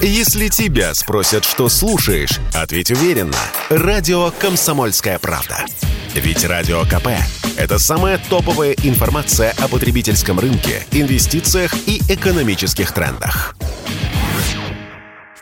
Если тебя спросят, что слушаешь, ответь уверенно. Радио «Комсомольская правда». Ведь Радио КП – это самая топовая информация о потребительском рынке, инвестициях и экономических трендах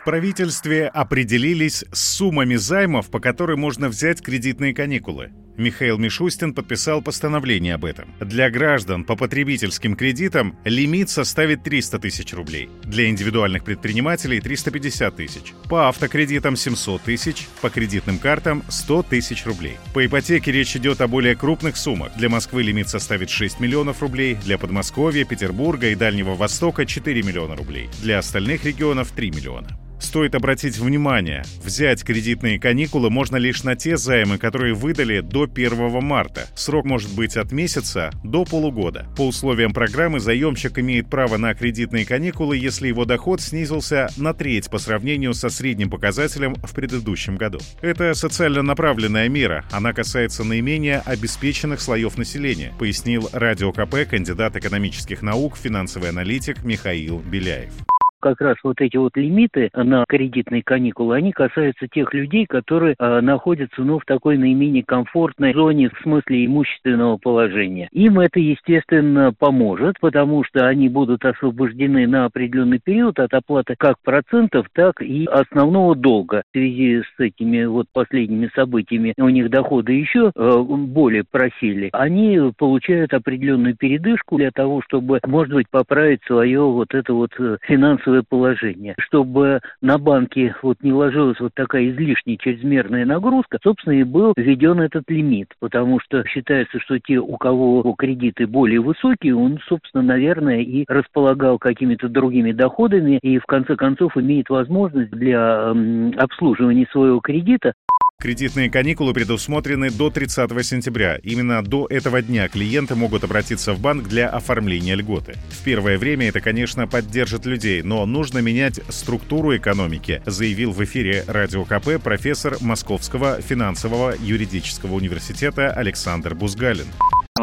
правительстве определились с суммами займов, по которым можно взять кредитные каникулы. Михаил Мишустин подписал постановление об этом. Для граждан по потребительским кредитам лимит составит 300 тысяч рублей. Для индивидуальных предпринимателей 350 тысяч. По автокредитам 700 тысяч, по кредитным картам 100 тысяч рублей. По ипотеке речь идет о более крупных суммах. Для Москвы лимит составит 6 миллионов рублей, для Подмосковья, Петербурга и Дальнего Востока 4 миллиона рублей. Для остальных регионов 3 миллиона. Стоит обратить внимание, взять кредитные каникулы можно лишь на те займы, которые выдали до 1 марта. Срок может быть от месяца до полугода. По условиям программы заемщик имеет право на кредитные каникулы, если его доход снизился на треть по сравнению со средним показателем в предыдущем году. Это социально направленная мера. Она касается наименее обеспеченных слоев населения, пояснил Радио КП кандидат экономических наук, финансовый аналитик Михаил Беляев как раз вот эти вот лимиты на кредитные каникулы, они касаются тех людей, которые э, находятся, ну, в такой наименее комфортной зоне в смысле имущественного положения. Им это, естественно, поможет, потому что они будут освобождены на определенный период от оплаты как процентов, так и основного долга. В связи с этими вот последними событиями у них доходы еще э, более просели. Они получают определенную передышку для того, чтобы, может быть, поправить свое вот это вот э, финансовое финансовое положение. Чтобы на банке вот не ложилась вот такая излишняя чрезмерная нагрузка, собственно, и был введен этот лимит, потому что считается, что те, у кого кредиты более высокие, он, собственно, наверное, и располагал какими-то другими доходами и, в конце концов, имеет возможность для обслуживания своего кредита Кредитные каникулы предусмотрены до 30 сентября. Именно до этого дня клиенты могут обратиться в банк для оформления льготы. В первое время это, конечно, поддержит людей, но нужно менять структуру экономики, заявил в эфире Радио КП профессор Московского финансового юридического университета Александр Бузгалин.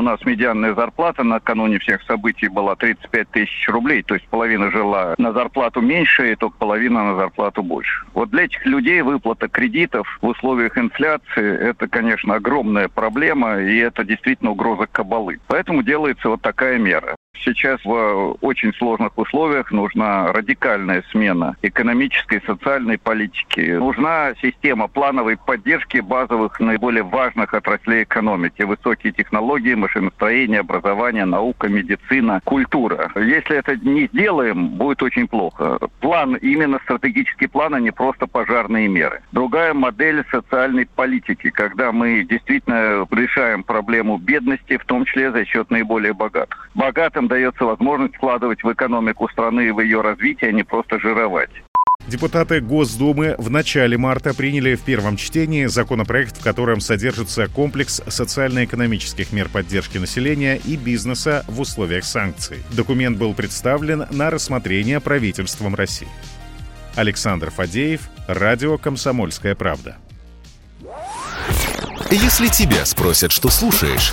Нас медианная зарплата накануне всех событий была 35 тысяч рублей, то есть половина жила на зарплату меньше, и только половина на зарплату больше. Вот для этих людей выплата кредитов в условиях инфляции – это, конечно, огромная проблема, и это действительно угроза кабалы. Поэтому делается вот такая мера. Сейчас в очень сложных условиях нужна радикальная смена экономической и социальной политики. Нужна система плановой поддержки базовых, наиболее важных отраслей экономики. Высокие технологии, машиностроение, образование, наука, медицина, культура. Если это не сделаем, будет очень плохо. План, именно стратегический план, а не просто пожарные меры. Другая модель социальной политики, когда мы действительно решаем проблему бедности, в том числе за счет наиболее богатых. Богатым нам дается возможность вкладывать в экономику страны и в ее развитие, а не просто жировать. Депутаты Госдумы в начале марта приняли в первом чтении законопроект, в котором содержится комплекс социально-экономических мер поддержки населения и бизнеса в условиях санкций. Документ был представлен на рассмотрение правительством России. Александр Фадеев, Радио «Комсомольская правда». Если тебя спросят, что слушаешь,